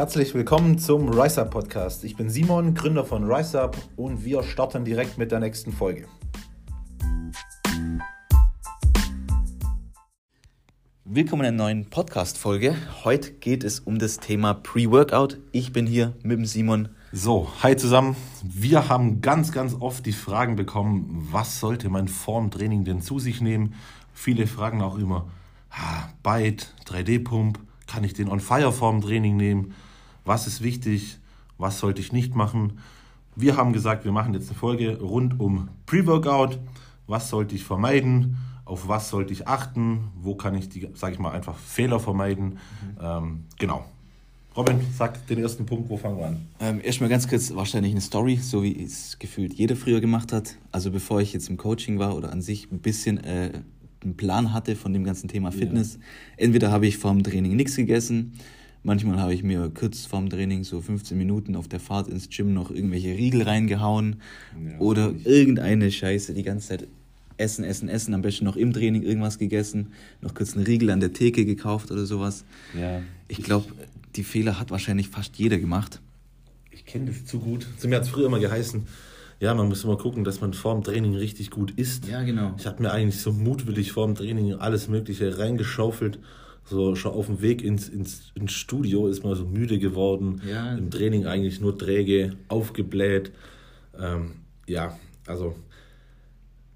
Herzlich willkommen zum RiseUp Podcast. Ich bin Simon, Gründer von RiseUp und wir starten direkt mit der nächsten Folge. Willkommen in einer neuen Podcast-Folge. Heute geht es um das Thema Pre-Workout. Ich bin hier mit dem Simon. So, hi zusammen. Wir haben ganz, ganz oft die Fragen bekommen, was sollte man vorm Training denn zu sich nehmen? Viele fragen auch immer, Byte, 3D-Pump, kann ich den On-Fire vorm Training nehmen? Was ist wichtig? Was sollte ich nicht machen? Wir haben gesagt, wir machen jetzt eine Folge rund um Pre-Workout. Was sollte ich vermeiden? Auf was sollte ich achten? Wo kann ich die, sage ich mal, einfach Fehler vermeiden? Mhm. Ähm, genau. Robin, sag den ersten Punkt, wo fangen wir an? Ähm, erstmal ganz kurz, wahrscheinlich eine Story, so wie es gefühlt jeder früher gemacht hat. Also bevor ich jetzt im Coaching war oder an sich ein bisschen äh, einen Plan hatte von dem ganzen Thema Fitness. Ja. Entweder habe ich vorm Training nichts gegessen, manchmal habe ich mir kurz vorm Training so 15 Minuten auf der Fahrt ins Gym noch irgendwelche Riegel reingehauen ja, oder irgendeine Scheiße die ganze Zeit essen, essen, essen, am besten noch im Training irgendwas gegessen, noch kurz einen Riegel an der Theke gekauft oder sowas. Ja. Ich glaube, die Fehler hat wahrscheinlich fast jeder gemacht. Ich kenne das zu gut. Zu mir hat es früher immer geheißen, ja, man muss immer gucken, dass man vor dem Training richtig gut isst. Ja, genau. Ich habe mir eigentlich so mutwillig vor dem Training alles Mögliche reingeschaufelt. So schon auf dem Weg ins, ins, ins Studio ist man so müde geworden. Ja. Im Training eigentlich nur träge, aufgebläht. Ähm, ja, also.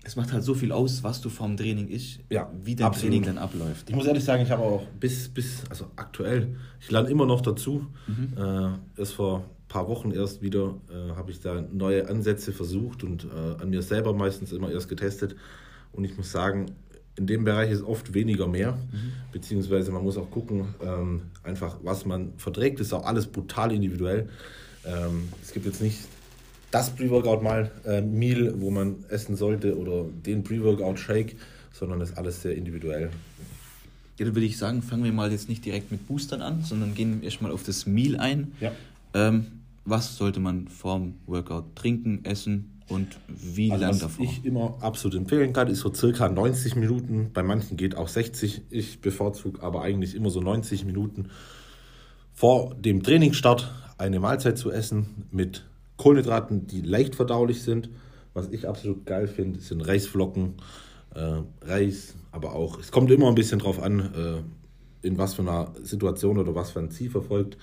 Es macht halt so viel aus, was du vorm Training isst, ja, wie dein absolut. Training dann abläuft. Ich muss ehrlich sagen, ich habe auch bis, bis, also aktuell, ich lerne immer noch dazu. Mhm. Äh, erst vor paar Wochen erst wieder äh, habe ich da neue Ansätze versucht und äh, an mir selber meistens immer erst getestet. Und ich muss sagen, in dem Bereich ist oft weniger mehr, mhm. beziehungsweise man muss auch gucken, ähm, einfach was man verträgt, ist auch alles brutal individuell. Ähm, es gibt jetzt nicht das Pre-Workout mal äh, Meal, wo man essen sollte oder den Pre-Workout Shake, sondern ist alles sehr individuell. Ja, dann würde ich sagen, fangen wir mal jetzt nicht direkt mit Boostern an, sondern gehen erstmal auf das Meal ein. Ja. Ähm, was sollte man vorm Workout trinken, essen und wie also lange davor? Was ich immer absolut empfehlen kann, ist so circa 90 Minuten. Bei manchen geht auch 60. Ich bevorzuge aber eigentlich immer so 90 Minuten vor dem Trainingsstart eine Mahlzeit zu essen mit Kohlenhydraten, die leicht verdaulich sind. Was ich absolut geil finde, sind Reisflocken, äh, Reis, aber auch, es kommt immer ein bisschen drauf an, äh, in was für einer Situation oder was für ein Ziel verfolgt.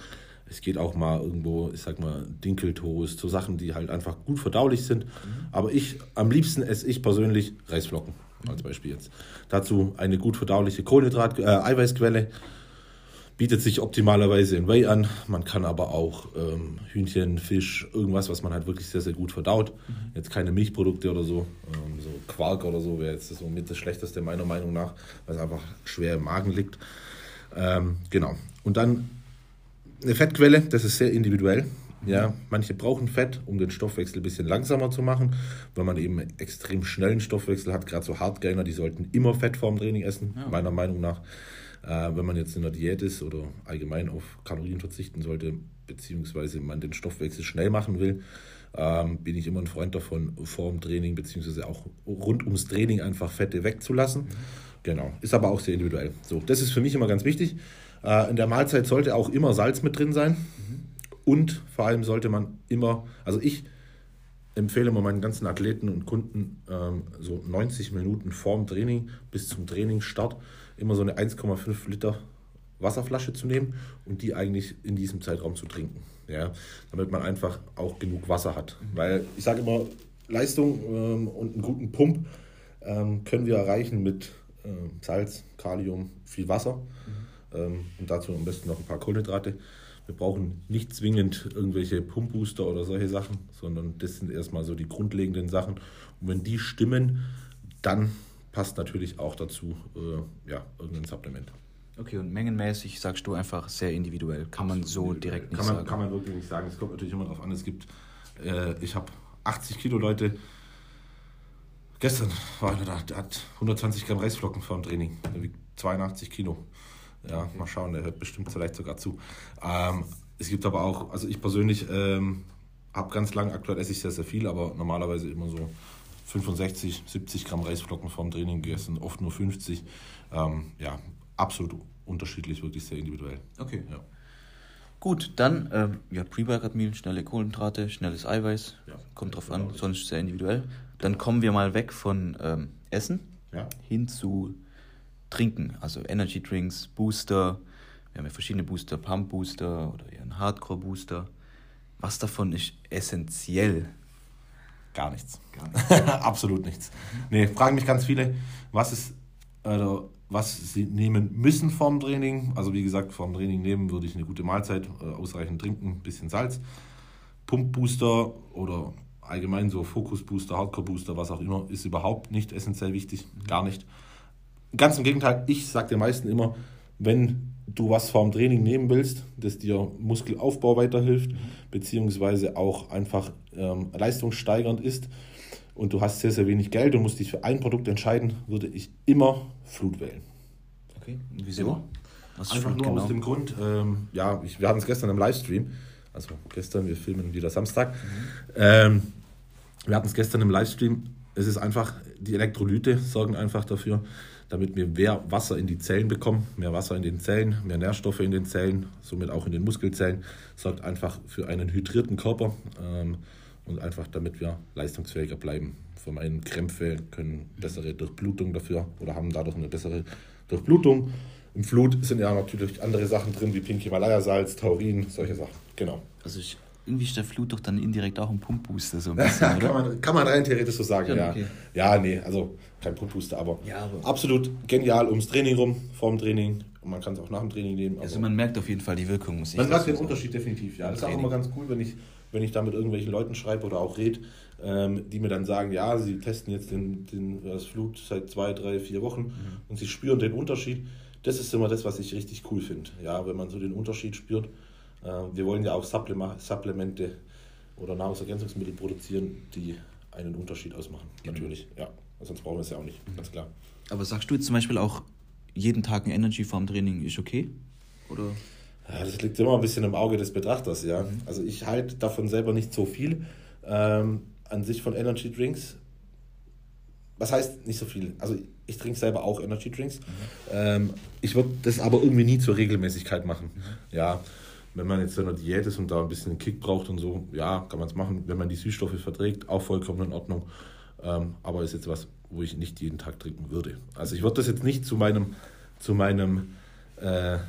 Es geht auch mal irgendwo, ich sag mal, Dinkeltoast, so Sachen, die halt einfach gut verdaulich sind. Mhm. Aber ich, am liebsten esse ich persönlich Reisflocken, als Beispiel jetzt. Dazu eine gut verdauliche Kohlenhydrat, äh, Eiweißquelle. Bietet sich optimalerweise in Whey an. Man kann aber auch ähm, Hühnchen, Fisch, irgendwas, was man halt wirklich sehr, sehr gut verdaut. Mhm. Jetzt keine Milchprodukte oder so. Ähm, so Quark oder so wäre jetzt das mit das Schlechteste meiner Meinung nach, weil es einfach schwer im Magen liegt. Ähm, genau. Und dann eine Fettquelle, das ist sehr individuell. Ja, manche brauchen Fett, um den Stoffwechsel ein bisschen langsamer zu machen, weil man eben extrem schnellen Stoffwechsel hat. Gerade so Hardgainer, die sollten immer Fett vorm Training essen, ja. meiner Meinung nach. Äh, wenn man jetzt in der Diät ist oder allgemein auf Kalorien verzichten sollte, beziehungsweise man den Stoffwechsel schnell machen will, ähm, bin ich immer ein Freund davon, vor dem Training, beziehungsweise auch rund ums Training einfach Fette wegzulassen. Mhm. Genau, ist aber auch sehr individuell. So, das ist für mich immer ganz wichtig. Äh, in der Mahlzeit sollte auch immer Salz mit drin sein. Mhm. Und vor allem sollte man immer, also ich empfehle immer meinen ganzen Athleten und Kunden ähm, so 90 Minuten vorm Training bis zum Trainingsstart immer so eine 1,5 Liter Wasserflasche zu nehmen und die eigentlich in diesem Zeitraum zu trinken. Ja, damit man einfach auch genug Wasser hat. Mhm. Weil ich sage immer, Leistung ähm, und einen guten Pump ähm, können wir erreichen mit Salz, Kalium, viel Wasser. Mhm. Ähm, und dazu am besten noch ein paar Kohlenhydrate. Wir brauchen nicht zwingend irgendwelche Pumpbooster oder solche Sachen, sondern das sind erstmal so die grundlegenden Sachen. Und wenn die stimmen, dann passt natürlich auch dazu äh, ja, irgendein Supplement. Okay, und mengenmäßig sagst du einfach sehr individuell. Kann man so direkt nicht kann man, sagen. Kann man wirklich nicht sagen. Es kommt natürlich immer darauf an. Es gibt, äh, ich habe 80 Kilo Leute. Gestern war einer da, der hat 120 Gramm Reisflocken vor dem Training. Der wiegt 82 Kilo. Ja, mal schauen, der hört bestimmt vielleicht sogar zu. Ähm, es gibt aber auch, also ich persönlich ähm, habe ganz lang, aktuell esse ich sehr, sehr viel, aber normalerweise immer so 65, 70 Gramm Reisflocken vorm Training gegessen, oft nur 50. Ähm, ja, absolut unterschiedlich, wirklich sehr individuell. Okay. Ja. Gut, dann, ähm, ja, Pre-Workout-Meal, schnelle Kohlenhydrate, schnelles Eiweiß, ja, kommt drauf an, sonst sehr individuell. Dann kommen wir mal weg von ähm, Essen Ja. hin zu Trinken, also Energy Drinks, Booster. Wir haben ja verschiedene Booster, Pump Booster oder eher ein Hardcore Booster. Was davon ist essentiell? Gar nichts. Gar nichts. Absolut nichts. Nee, fragen mich ganz viele, was ist, also, was sie nehmen müssen vorm Training. Also wie gesagt, vorm Training nehmen würde ich eine gute Mahlzeit, äh, ausreichend trinken, ein bisschen Salz. Pump-Booster oder allgemein so Fokus-Booster, Hardcore-Booster, was auch immer, ist überhaupt nicht essentiell wichtig. Gar nicht. Ganz im Gegenteil, ich sage den meisten immer, wenn du was vorm Training nehmen willst, das dir Muskelaufbau weiterhilft, beziehungsweise auch einfach ähm, leistungssteigernd ist und du hast sehr, sehr wenig Geld und musst dich für ein Produkt entscheiden, würde ich immer Flut wählen. Okay, wieso? Immer. Was ist Einfach nur genau? aus dem Grund, ähm, ja, ich, wir hatten es gestern im Livestream, also gestern, wir filmen wieder Samstag. Ähm, wir hatten es gestern im Livestream. Es ist einfach, die Elektrolyte sorgen einfach dafür, damit wir mehr Wasser in die Zellen bekommen, mehr Wasser in den Zellen, mehr Nährstoffe in den Zellen, somit auch in den Muskelzellen, sorgt einfach für einen hydrierten Körper ähm, und einfach damit wir leistungsfähiger bleiben. Vermeiden Krämpfe, können bessere Durchblutung dafür oder haben dadurch eine bessere Durchblutung. Im Flut sind ja natürlich andere Sachen drin, wie Pink Himalaya-Salz, Taurin, solche Sachen. Genau. Also ich, irgendwie ist der Flut doch dann indirekt auch ein Pump-Booster so ein bisschen, kann, oder? man, kann man rein theoretisch so sagen, ja. okay. Ja, nee, also kein Pumppooster, aber, Ja, aber- absolut genial ums Training rum, vorm Training. Und man kann es auch nach dem Training nehmen. Also man merkt auf jeden Fall die Wirkung, muss ich man merkt den. Unterschied definitiv, ja. Das ist auch immer ganz cool, wenn ich, wenn ich da mit irgendwelchen Leuten schreibe oder auch rede, ähm, die mir dann sagen, ja, sie testen jetzt den, den, das Flut seit zwei, drei, vier Wochen Mhm. und sie spüren den Unterschied. Das ist immer das, was ich richtig cool finde. Ja, wenn man so den Unterschied spürt. Äh, wir wollen ja auch Supplemente oder Nahrungsergänzungsmittel produzieren, die einen Unterschied ausmachen. Genau. Natürlich, ja. Sonst brauchen wir es ja auch nicht, Mhm. ganz klar. Aber sagst du jetzt zum Beispiel auch, jeden Tag ein Energy vorm Training ist okay? Oder? Ja, das liegt immer ein bisschen im Auge des Betrachters, ja. Also ich halte davon selber nicht so viel. Ähm, an sich von Energy Drinks. Was heißt nicht so viel? Also ich trinke selber auch Energy Drinks. Ähm, ich würde das aber irgendwie nie zur Regelmäßigkeit machen. Ja, wenn man jetzt in einer Diät ist und da ein bisschen einen Kick braucht und so, ja, kann man es machen. Wenn man die Süßstoffe verträgt, auch vollkommen in Ordnung. Ähm, aber ist jetzt was, wo ich nicht jeden Tag trinken würde. Also ich würde das jetzt nicht zu meinem, zu meinem äh,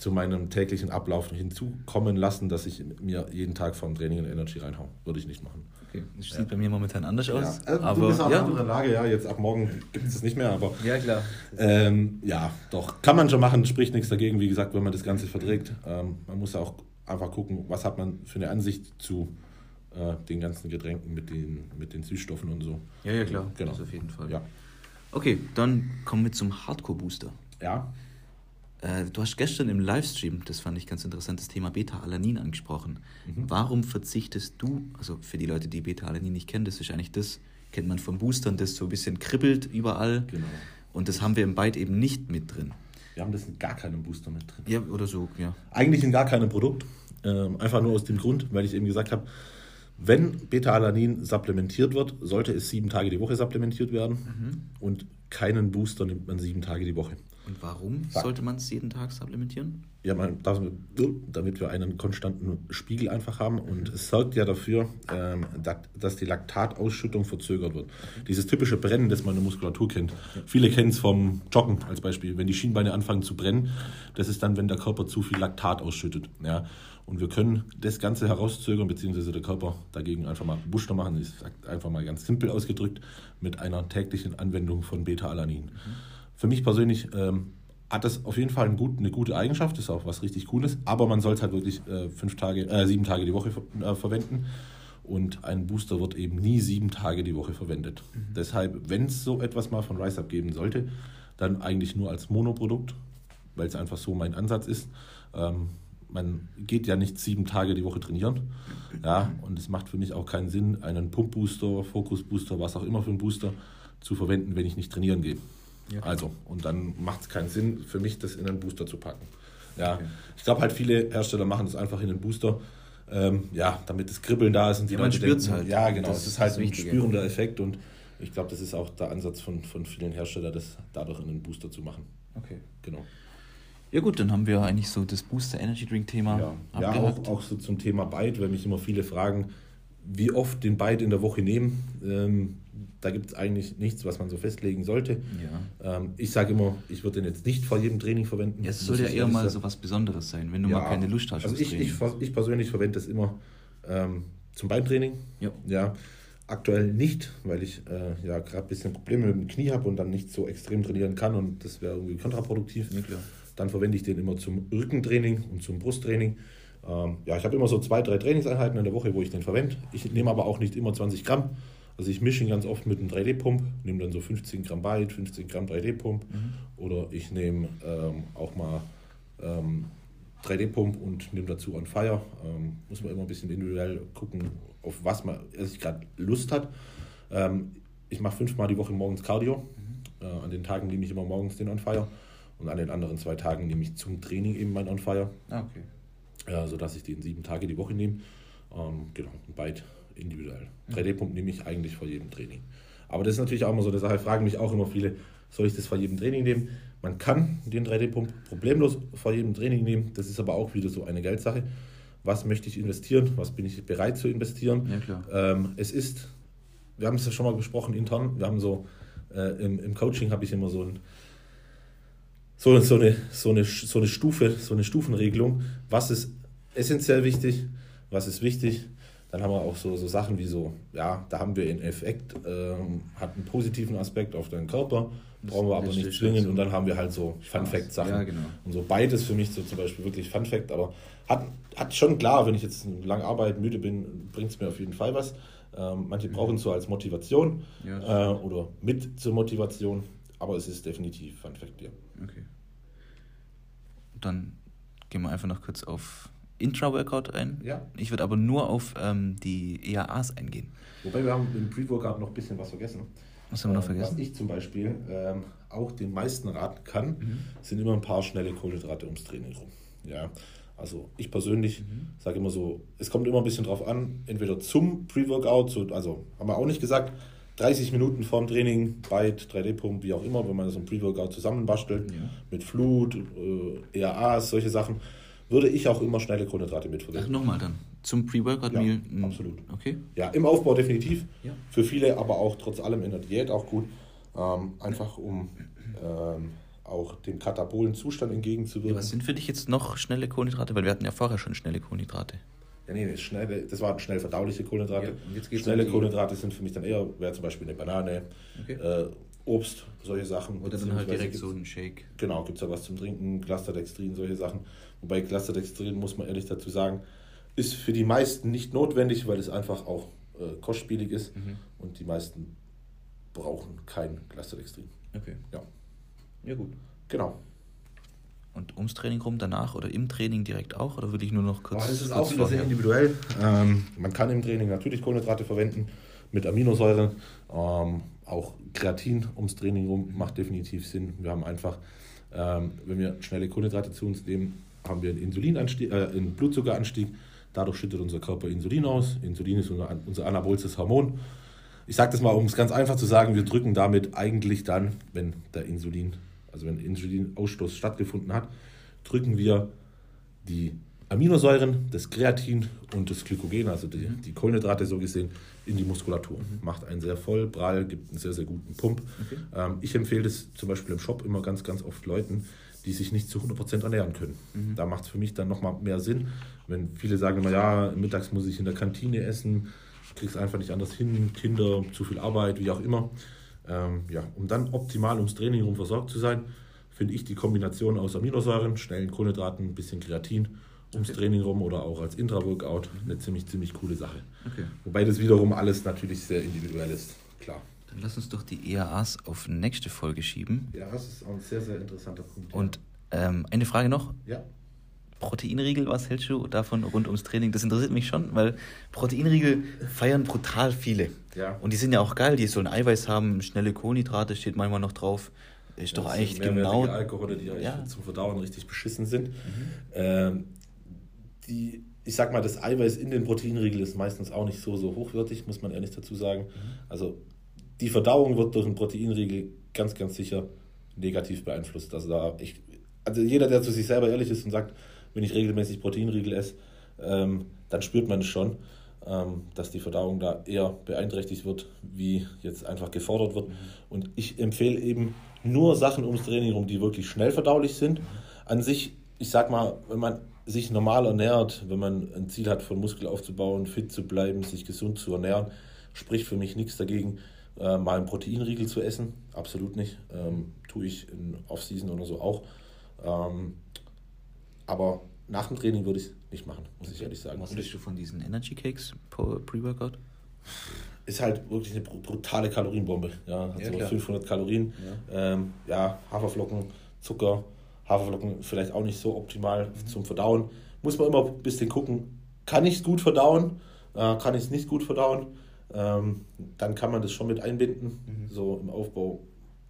zu meinem täglichen Ablauf hinzukommen lassen, dass ich mir jeden Tag vom Training in Energy reinhaue. Würde ich nicht machen. Okay. Das sieht bei mir momentan anders aus. Ja, also aber du bist auch in ja. einer anderen Lage, ja. Jetzt ab morgen gibt es das nicht mehr, aber ja, klar. ähm, ja, doch. Kann man schon machen, spricht nichts dagegen, wie gesagt, wenn man das Ganze verträgt. Ähm, man muss ja auch einfach gucken, was hat man für eine Ansicht zu äh, den ganzen Getränken mit den, mit den Süßstoffen und so. Ja, ja, klar. Genau. Das auf jeden Fall. Ja. Okay, dann kommen wir zum Hardcore-Booster. Ja. Äh, du hast gestern im Livestream, das fand ich ganz interessant, das Thema Beta-Alanin angesprochen. Warum verzichtest du, also für die Leute, die Beta-Alanin nicht kennen, das ist eigentlich das, kennt man von Boostern, das so ein bisschen kribbelt überall. Genau. Und das haben wir im Byte eben nicht mit drin. Wir haben das in gar keinem Booster mit drin. Ja, oder so, ja. Eigentlich in gar keinem Produkt. Ähm, einfach nur aus dem Grund, weil ich eben gesagt habe, wenn Beta-Alanin supplementiert wird, sollte es sieben Tage die Woche supplementiert werden und keinen Booster nimmt man sieben Tage die Woche. Und warum Fakt. sollte man es jeden Tag supplementieren? Ja, man, damit wir einen konstanten Spiegel einfach haben und es sorgt ja dafür, ähm, dass, die Laktatausschüttung verzögert wird. Dieses typische Brennen, das man in der Muskulatur kennt. Viele kennen es vom Joggen als Beispiel. Wenn die Schienbeine anfangen zu brennen, das ist dann, wenn der Körper zu viel Laktat ausschüttet. Ja. Und wir können das Ganze herauszögern, beziehungsweise der Körper dagegen einfach mal Booster machen. Ich sage einfach mal ganz simpel ausgedrückt, mit einer täglichen Anwendung von Beta-Alanin. Für mich persönlich ähm, hat das auf jeden Fall eine gute Eigenschaft, ist auch was richtig Cooles, aber man soll es halt wirklich äh, fünf Tage, äh, sieben Tage die Woche äh, verwenden. Und ein Booster wird eben nie sieben Tage die Woche verwendet. Deshalb, wenn es so etwas mal von RiseUp geben sollte, dann eigentlich nur als Monoprodukt, weil es einfach so mein Ansatz ist. Ähm, man geht ja nicht sieben Tage die Woche trainieren. Ja, und es macht für mich auch keinen Sinn, einen Pump-Booster, Fokus-Booster, was auch immer für einen Booster zu verwenden, wenn ich nicht trainieren gehe. Ja. Also, und dann macht es keinen Sinn für mich, das in einen Booster zu packen. Ja, Okay. ich glaube halt, viele Hersteller machen das einfach in einen Booster, ähm, ja, damit das Kribbeln da ist und die Ja, man denken, halt. Ja, genau, Das es ist halt ein spürender Effekt und ich glaube, das ist auch der Ansatz von, von vielen Herstellern, das dadurch in einen Booster zu machen. Okay. Genau. Ja gut, dann haben wir eigentlich so das Booster Energy Drink Thema ja. Ja, auch, auch so zum Thema Byte, weil mich immer viele fragen, wie oft den Byte in der Woche nehmen. Ähm, da gibt es eigentlich nichts, was man so festlegen sollte. Ja. Ähm, ich sage immer, ich würde den jetzt nicht vor jedem Training verwenden. Ja, es soll ja eher mal so was Besonderes sein, wenn du ja, mal keine Lust hast. Also ich, ich, ich, persönlich verwende das immer ähm, zum Beintraining. Ja. ja. Aktuell nicht, weil ich äh, ja gerade ein bisschen Probleme mit dem Knie habe und dann nicht so extrem trainieren kann und das wäre irgendwie kontraproduktiv. Ja, dann verwende ich den immer zum Rückentraining und zum Brusttraining. Ähm, ja, ich habe immer so zwei, drei Trainingseinheiten in der Woche, wo ich den verwende. Ich nehme aber auch nicht immer 20 Gramm. Also ich mische ihn ganz oft mit einem 3D-Pump, nehme dann so 15 Gramm Byte, 15 Gramm 3D-Pump. Mhm. Oder ich nehme ähm, auch mal ähm, 3D-Pump und nehme dazu On Fire. Ähm, muss man immer ein bisschen individuell gucken, auf was man also gerade Lust hat. Ähm, ich mache fünfmal die Woche morgens Cardio. Mhm. Äh, an den Tagen nehme ich immer morgens den On Fire. Und an den anderen zwei Tagen nehme ich zum Training eben mein On Fire. Ah, okay. Äh, sodass ich den sieben Tage die Woche nehme. Ähm, genau, und beid individuell. 3D-Pump nehme ich eigentlich vor jedem Training. Aber das ist natürlich auch immer so eine Sache, fragen mich auch immer viele, soll ich das vor jedem Training nehmen? Man kann den 3D-Pump problemlos vor jedem Training nehmen. Das ist aber auch wieder so eine Geldsache. Was möchte ich investieren? Was bin ich bereit zu investieren? Ja, ähm, es ist, wir haben es ja schon mal besprochen intern, wir haben so, äh, im, im Coaching habe ich immer so ein, so, so, eine, so, eine, so eine Stufe, so eine Stufenregelung. Was ist essentiell wichtig? Was ist wichtig? Dann haben wir auch so, so Sachen wie so, ja, da haben wir einen Effekt, ähm, hat einen positiven Aspekt auf deinen Körper, brauchen wir aber nicht zwingend. Und dann haben wir halt so Fun-Fact-Sachen. Ja, genau. Und so beides für mich so zum Beispiel wirklich Fun-Fact, aber hat, hat schon klar, wenn ich jetzt lange arbeite, müde bin, bringt es mir auf jeden Fall was. Ähm, manche mhm. brauchen es so als Motivation ja, äh, oder mit zur Motivation, aber es ist definitiv Fun-Fact, ja. Okay. Dann gehen wir einfach noch kurz auf Intra-Workout ein. Ja. Ich würde aber nur auf ähm, die EAAs eingehen. Wobei wir haben im Pre-Workout noch ein bisschen was vergessen. Was haben wir noch ähm, vergessen? Was ich zum Beispiel ähm, auch den meisten raten kann, mhm. sind immer ein paar schnelle Kohlenhydrate ums Training rum. Ja. Also ich persönlich mhm. sage immer so, es kommt immer ein bisschen drauf an, entweder zum Pre-Workout, so, also haben wir auch nicht gesagt, 30 Minuten vorm Training, Byte, 3D-Pump, wie auch immer, wenn man so ein Pre-Workout zusammenbastelt, ja. mit Flut, äh, ERAs, solche Sachen, würde ich auch immer schnelle Kohlenhydrate mitverwenden. Ach, nochmal dann. Zum Pre-Workout-Meal? Ja, absolut. Okay. Ja, im Aufbau definitiv. Ja. Für viele aber auch trotz allem in der Diät auch gut. Ähm, einfach um ähm, auch dem katabolen Zustand entgegenzuwirken. Ja, was sind für dich jetzt noch schnelle Kohlenhydrate? Weil wir hatten ja vorher schon schnelle Kohlenhydrate. Ja, nee, das, schnelle, das waren schnell verdauliche Kohlenhydrate. Ja, schnelle um Kohlenhydrate sind für mich dann eher, wäre zum Beispiel eine Banane, okay. äh, Obst, solche Sachen. Oder dann halt direkt so ein Shake. Genau, gibt es ja was zum Trinken, Clusterdextrin, solche Sachen. Wobei Clusterdextrin, muss man ehrlich dazu sagen, ist für die meisten nicht notwendig, weil es einfach auch äh, kostspielig ist mhm. und die meisten brauchen kein Clusterdextrin. Okay. Ja. Ja, gut. Genau. Und ums Training rum, danach oder im Training direkt auch? Oder würde ich nur noch kurz. Oh, das ist auch wieder sehr individuell. Ähm, man kann im Training natürlich Kohlenhydrate verwenden mit Aminosäuren. Ähm, auch Kreatin ums Training rum macht definitiv Sinn. Wir haben einfach, ähm, wenn wir schnelle Kohlenhydrate zu uns nehmen, haben wir einen Insulinanstieg, äh, einen Blutzuckeranstieg. Dadurch schüttet unser Körper Insulin aus. Insulin ist unser, unser anabolsches Hormon. Ich sage das mal, um es ganz einfach zu sagen, wir drücken damit eigentlich dann, wenn der Insulin, also wenn Insulinausstoß stattgefunden hat, drücken wir die Aminosäuren, das Kreatin und das Glykogen, also die, mhm. die Kohlenhydrate so gesehen, in die Muskulatur. Mhm. Macht einen sehr voll, prall, gibt einen sehr, sehr guten Pump. Okay. Ähm, ich empfehle das zum Beispiel im Shop immer ganz, ganz oft Leuten, die sich nicht zu 100% ernähren können. Mhm. Da macht es für mich dann nochmal mehr Sinn, wenn viele sagen immer, ja, mittags muss ich in der Kantine essen, krieg's einfach nicht anders hin, Kinder, zu viel Arbeit, wie auch immer. Ähm, ja, um dann optimal ums Training herum versorgt zu sein, finde ich die Kombination aus Aminosäuren, schnellen Kohlenhydraten, ein bisschen Kreatin ums okay. Training rum oder auch als Intra-Workout eine ziemlich, ziemlich coole Sache. Okay. Wobei das wiederum alles natürlich sehr individuell ist, klar. Dann lass uns doch die EAAs auf nächste Folge schieben. Ja, das ist auch ein sehr, sehr interessanter Punkt. Und ähm, eine Frage noch. Ja. Proteinriegel, was hältst du davon rund ums Training? Das interessiert mich schon, weil Proteinriegel feiern brutal viele. Ja. Und die sind ja auch geil, die sollen Eiweiß haben, schnelle Kohlenhydrate steht manchmal noch drauf. Ist ja, doch eigentlich genau. Alkohole, die ja. zum Verdauen richtig beschissen sind. Mhm. Ähm, die, ich sag mal, das Eiweiß in den Proteinriegel ist meistens auch nicht so, so hochwertig, muss man ehrlich dazu sagen. Mhm. Also die Verdauung wird durch einen Proteinriegel ganz, ganz sicher negativ beeinflusst. Also da ich, also jeder, der zu sich selber ehrlich ist und sagt, wenn ich regelmäßig Proteinriegel esse, ähm, dann spürt man es schon, ähm, dass die Verdauung da eher beeinträchtigt wird, wie jetzt einfach gefordert wird. Und ich empfehle eben nur Sachen ums Training rum, die wirklich schnell verdaulich sind. An sich, ich sag mal, wenn man sich normal ernährt, wenn man ein Ziel hat, von Muskel aufzubauen, fit zu bleiben, sich gesund zu ernähren, spricht für mich nichts dagegen, äh, mal einen Proteinriegel zu essen. Absolut nicht. Ähm, tue ich in Off-Season oder so auch. Ähm, aber nach dem Training würde ich es nicht machen, muss ich ehrlich sagen. Was hältst du von diesen Energy Cakes Pre-Workout? Ist halt wirklich eine brutale Kalorienbombe. Ja, also ja, 500 Kalorien. Ja. Ähm, ja, Haferflocken, Zucker, Haferflocken vielleicht auch nicht so optimal mhm. zum Verdauen. Muss man immer ein bisschen gucken, kann ich es gut verdauen, äh, kann ich es nicht gut verdauen. Ähm, dann kann man das schon mit einbinden, mhm. so im Aufbau.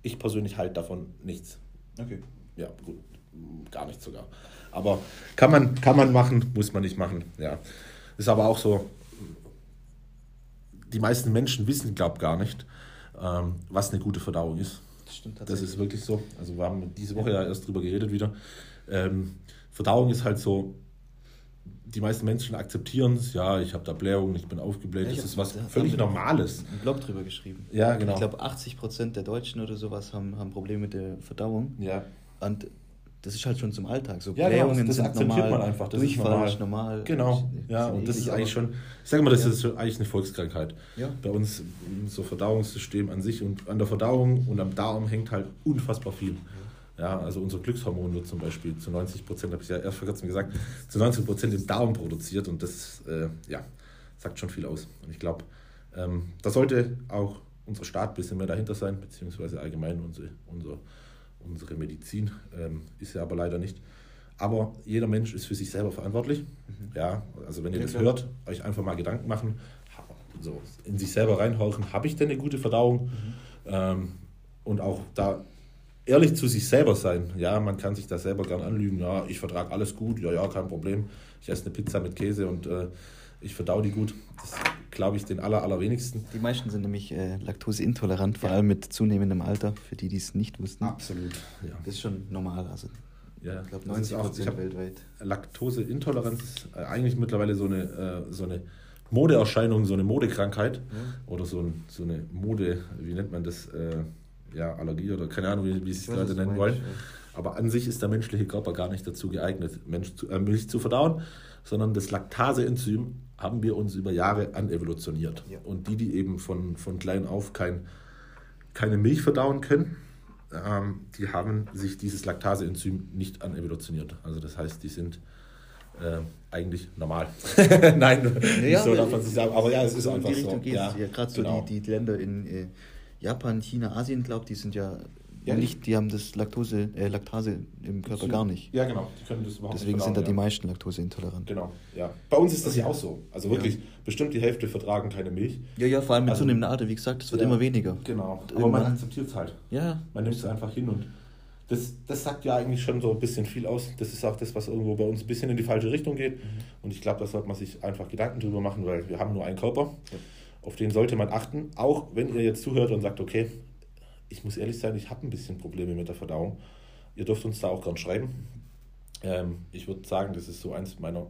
Ich persönlich halte davon nichts. Okay. Ja, gut, gar nichts sogar. Aber kann man, kann man machen, muss man nicht machen. Ja. Ist aber auch so, die meisten Menschen wissen, glaube ich, gar nicht, ähm, was eine gute Verdauung ist. Das stimmt Das ist wirklich so. Also wir haben diese Woche ja erst drüber geredet wieder. Ähm, Verdauung ist halt so, die meisten Menschen akzeptieren es, ja, ich habe da Blähungen, ich bin aufgebläht, ja, das ist was völlig Normales. Einen Blog drüber geschrieben. Ja, genau. Ich glaube, 80 Prozent der Deutschen oder sowas haben, haben Probleme mit der Verdauung. Ja. Und das ist halt schon zum Alltag. So ja, genau, Blähungen genau, das, das sind normal, man einfach. Das Durchfall ist normal. normal. Genau, ja, und das ist eigentlich schon, ich sage mal, das ja. ist eigentlich eine Volkskrankheit. Ja. Bei uns so Verdauungssystem an sich und an der Verdauung und am Darm hängt halt unfassbar viel. Ja, also unser Glückshormon wird zum Beispiel zu 90 Prozent, habe ich ja erst vor kurzem gesagt, zu 90 Prozent im Darm produziert und das äh, ja, sagt schon viel aus. Und ich glaube, ähm, da sollte auch unser Staat ein bisschen mehr dahinter sein, beziehungsweise allgemein unsere, unser unsere Medizin, ähm, ist ja aber leider nicht. Aber jeder Mensch ist für sich selber verantwortlich. Mhm. Ja, also wenn ihr ja, das klar. hört, euch einfach mal Gedanken machen, so in sich selber reinhorchen, habe ich denn eine gute Verdauung? Mhm. Ähm, und auch da ehrlich zu sich selber sein. Ja, man kann sich da selber gern anlügen. Ja, ich vertrage alles gut. Ja, ja, kein Problem. Ich esse eine Pizza mit Käse und äh, ich verdau die gut. Das glaube ich den aller, allerwenigsten. Die meisten sind nämlich äh, laktoseintolerant, vor ja. allem mit zunehmendem Alter, für die, die es nicht wussten. Absolut, ja. Das ist schon normal. Also ja, ich glaube 90 Prozent weltweit. Laktoseintoleranz ist äh, eigentlich mittlerweile so eine, äh, so eine Modeerscheinung, so eine Modekrankheit ja. oder so, ein, so eine Mode, wie nennt man das? Äh, ja, Allergie oder keine Ahnung, wie, wie sie es gerade nennen wollen. Aber an sich ist der menschliche Körper gar nicht dazu geeignet, Mensch zu, äh, Milch zu verdauen, sondern das Laktaseenzym haben wir uns über Jahre anevolutioniert. Ja. Und die, die eben von, von klein auf kein, keine Milch verdauen können, ähm, die haben sich dieses Laktaseenzym nicht anevolutioniert. Also das heißt, die sind äh, eigentlich normal. Nein, ja, so darf man sich sagen. Aber ja, es ist einfach die Richtung so. Ja, Gerade so genau. die, die Länder in äh, Japan, China, Asien, glaube ich, die sind ja ja, nicht, die haben das Laktose, äh, Laktase im Körper gar nicht. Ja, genau. Die können das überhaupt Deswegen nicht sind da ja. die meisten Laktoseintolerant. Genau, ja. Bei uns ist das ja auch so. Also wirklich, ja. bestimmt die Hälfte vertragen keine Milch. Ja, ja, vor allem mit also, zunehmendem Alter. Wie gesagt, das wird immer weniger. Genau. Aber man akzeptiert es halt. Ja. Man nimmt es einfach hin und das, das sagt ja eigentlich schon so ein bisschen viel aus. Das ist auch das, was irgendwo bei uns ein bisschen in die falsche Richtung geht. Mhm. Und ich glaube, da sollte man sich einfach Gedanken drüber machen, weil wir haben nur einen Körper. Auf den sollte man achten, auch wenn ihr jetzt zuhört und sagt, okay, ich muss ehrlich sein, ich habe ein bisschen Probleme mit der Verdauung. Ihr dürft uns da auch gern schreiben. Ähm, ich würde sagen, das ist so eins meiner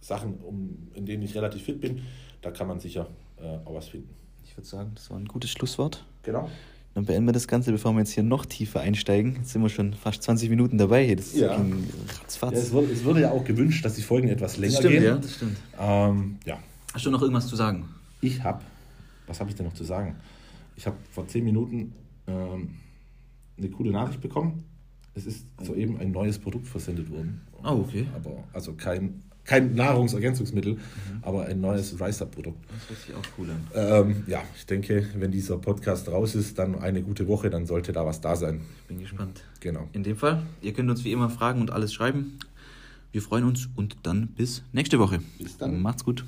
Sachen, um, in denen ich relativ fit bin. Da kann man sicher äh, auch was finden. Ich würde sagen, das war ein gutes Schlusswort. Genau. Dann beenden wir das Ganze, bevor wir jetzt hier noch tiefer einsteigen. Jetzt sind wir schon fast 20 Minuten dabei. Das ja. ging ratzfatz. Ja, es, wurde, es wurde ja auch gewünscht, dass die Folgen etwas länger das stimmt, gehen. Ja, das stimmt. Ähm, ja. Hast du noch irgendwas zu sagen? Ich habe, was habe ich denn noch zu sagen? Ich habe vor 10 Minuten ähm, eine coole Nachricht bekommen. Es ist soeben ein neues Produkt versendet worden. Oh, okay. Aber also kein, kein Nahrungsergänzungsmittel, mhm. aber ein neues Rice-Up-Produkt. Das hört sich auch cool an. Ähm, ja, ich denke, wenn dieser Podcast raus ist, dann eine gute Woche, dann sollte da was da sein. Ich bin gespannt. Genau. In dem Fall, ihr könnt uns wie immer fragen und alles schreiben. Wir freuen uns und dann bis nächste Woche. Bis dann. Macht's gut.